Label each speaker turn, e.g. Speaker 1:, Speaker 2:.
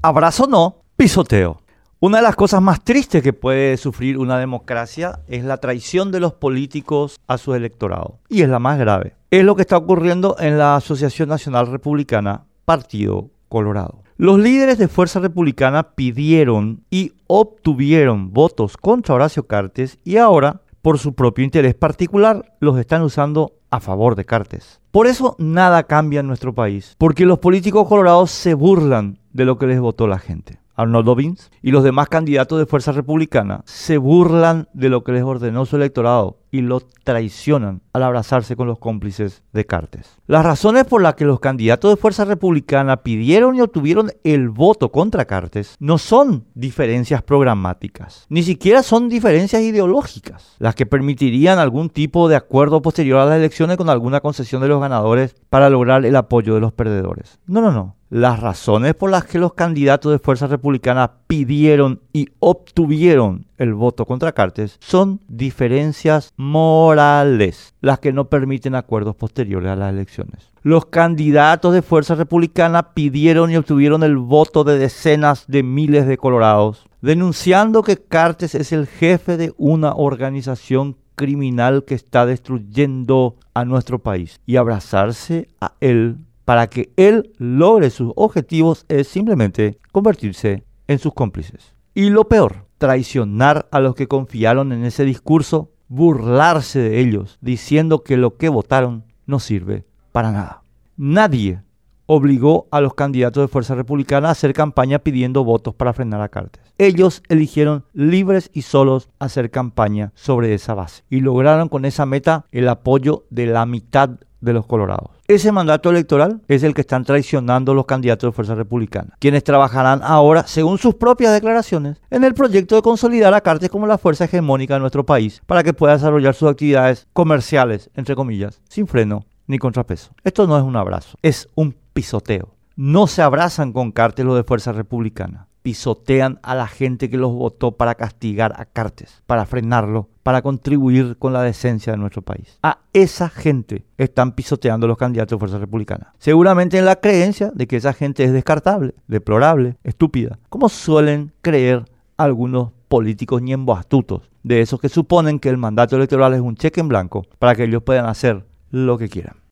Speaker 1: Abrazo no, pisoteo. Una de las cosas más tristes que puede sufrir una democracia es la traición de los políticos a su electorado. Y es la más grave. Es lo que está ocurriendo en la Asociación Nacional Republicana, Partido Colorado. Los líderes de Fuerza Republicana pidieron y obtuvieron votos contra Horacio Cartes y ahora, por su propio interés particular, los están usando a favor de Cartes. Por eso nada cambia en nuestro país, porque los políticos colorados se burlan de lo que les votó la gente. Arnold Dobbins y los demás candidatos de Fuerza Republicana se burlan de lo que les ordenó su electorado y lo traicionan al abrazarse con los cómplices de Cartes. Las razones por las que los candidatos de Fuerza Republicana pidieron y obtuvieron el voto contra Cartes no son diferencias programáticas, ni siquiera son diferencias ideológicas, las que permitirían algún tipo de acuerdo posterior a las elecciones con alguna concesión de los ganadores para lograr el apoyo de los perdedores. No, no, no. Las razones por las que los candidatos de Fuerza Republicana pidieron y obtuvieron el voto contra Cartes son diferencias morales, las que no permiten acuerdos posteriores a las elecciones. Los candidatos de Fuerza Republicana pidieron y obtuvieron el voto de decenas de miles de colorados, denunciando que Cartes es el jefe de una organización criminal que está destruyendo a nuestro país y abrazarse a él para que él logre sus objetivos es simplemente convertirse en sus cómplices. Y lo peor, traicionar a los que confiaron en ese discurso, burlarse de ellos, diciendo que lo que votaron no sirve para nada. Nadie obligó a los candidatos de Fuerza Republicana a hacer campaña pidiendo votos para frenar a Cartes. Ellos eligieron libres y solos hacer campaña sobre esa base y lograron con esa meta el apoyo de la mitad de los colorados. Ese mandato electoral es el que están traicionando los candidatos de Fuerza Republicana, quienes trabajarán ahora, según sus propias declaraciones, en el proyecto de consolidar a Cartes como la fuerza hegemónica de nuestro país para que pueda desarrollar sus actividades comerciales, entre comillas, sin freno ni contrapeso. Esto no es un abrazo, es un pisoteo. No se abrazan con Cartes los de Fuerza Republicana pisotean a la gente que los votó para castigar a Cartes, para frenarlo, para contribuir con la decencia de nuestro país. A esa gente están pisoteando los candidatos de Fuerza Republicana. Seguramente en la creencia de que esa gente es descartable, deplorable, estúpida, como suelen creer algunos políticos ñembos astutos, de esos que suponen que el mandato electoral es un cheque en blanco para que ellos puedan hacer lo que quieran.